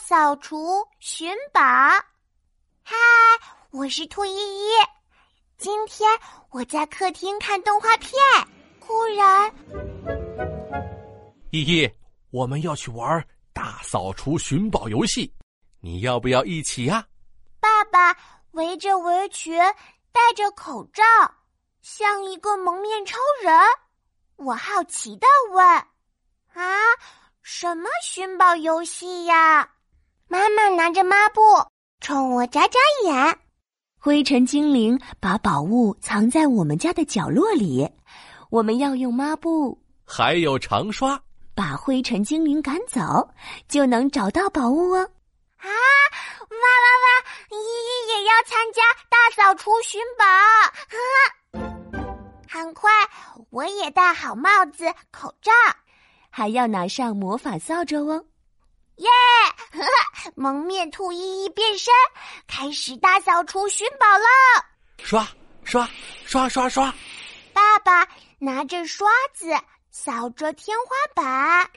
扫除寻宝。嗨，我是兔依依。今天我在客厅看动画片，忽然，依依，我们要去玩大扫除寻宝游戏，你要不要一起呀？爸爸围着围裙，戴着口罩，像一个蒙面超人。我好奇的问：“啊，什么寻宝游戏呀？”妈妈拿着抹布冲我眨眨眼。灰尘精灵把宝物藏在我们家的角落里，我们要用抹布还有长刷把灰尘精灵赶走，就能找到宝物哦。啊！哇哇哇！依依也要参加大扫除寻宝。很快，我也戴好帽子、口罩，还要拿上魔法扫帚哦。耶！蒙面兔一一变身，开始大扫除寻宝了。刷刷刷刷刷！爸爸拿着刷子扫着天花板，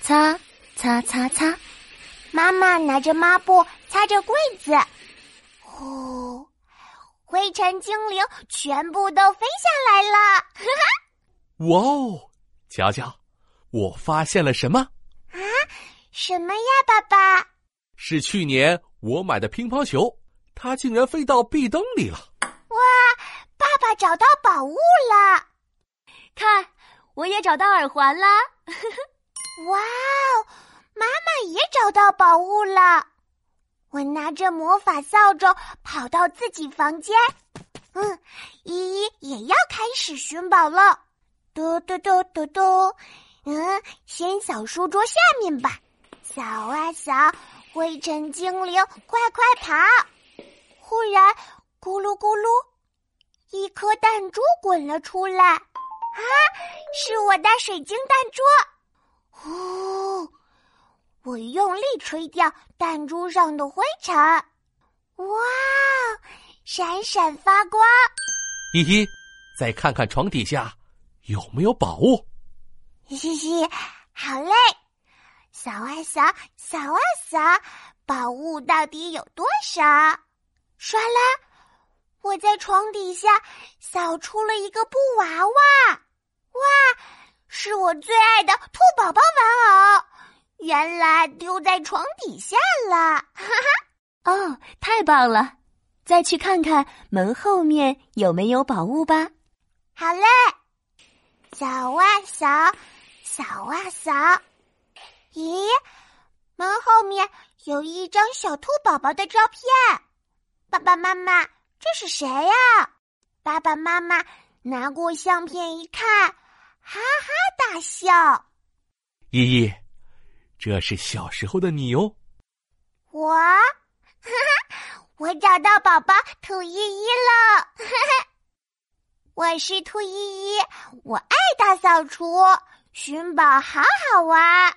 擦擦擦擦。妈妈拿着抹布擦着柜子。呼，灰尘精灵全部都飞下来了。哇哦！瞧瞧，我发现了什么？啊？什么呀，爸爸？是去年我买的乒乓球，它竟然飞到壁灯里了！哇，爸爸找到宝物了！看，我也找到耳环了！哇哦，妈妈也找到宝物了！我拿着魔法扫帚跑到自己房间，嗯，依依也要开始寻宝了。嘟嘟嘟嘟嘟，嗯，先扫书桌下面吧。扫啊扫，灰尘精灵，快快跑！忽然，咕噜咕噜，一颗弹珠滚了出来。啊，是我的水晶弹珠！呼，我用力吹掉弹珠上的灰尘。哇，闪闪发光！依依，再看看床底下有没有宝物。嘻嘻，好嘞。扫啊扫，扫啊扫，宝物到底有多少？刷啦！我在床底下扫出了一个布娃娃，哇，是我最爱的兔宝宝玩偶，原来丢在床底下了，哈哈！哦，太棒了！再去看看门后面有没有宝物吧。好嘞，扫啊扫，扫啊扫。咦，门后面有一张小兔宝宝的照片。爸爸妈妈，这是谁呀？爸爸妈妈拿过相片一看，哈哈大笑。依依，这是小时候的你哦。我，哈哈，我找到宝宝兔依依了。哈哈，我是兔依依，我爱大扫除，寻宝好好玩。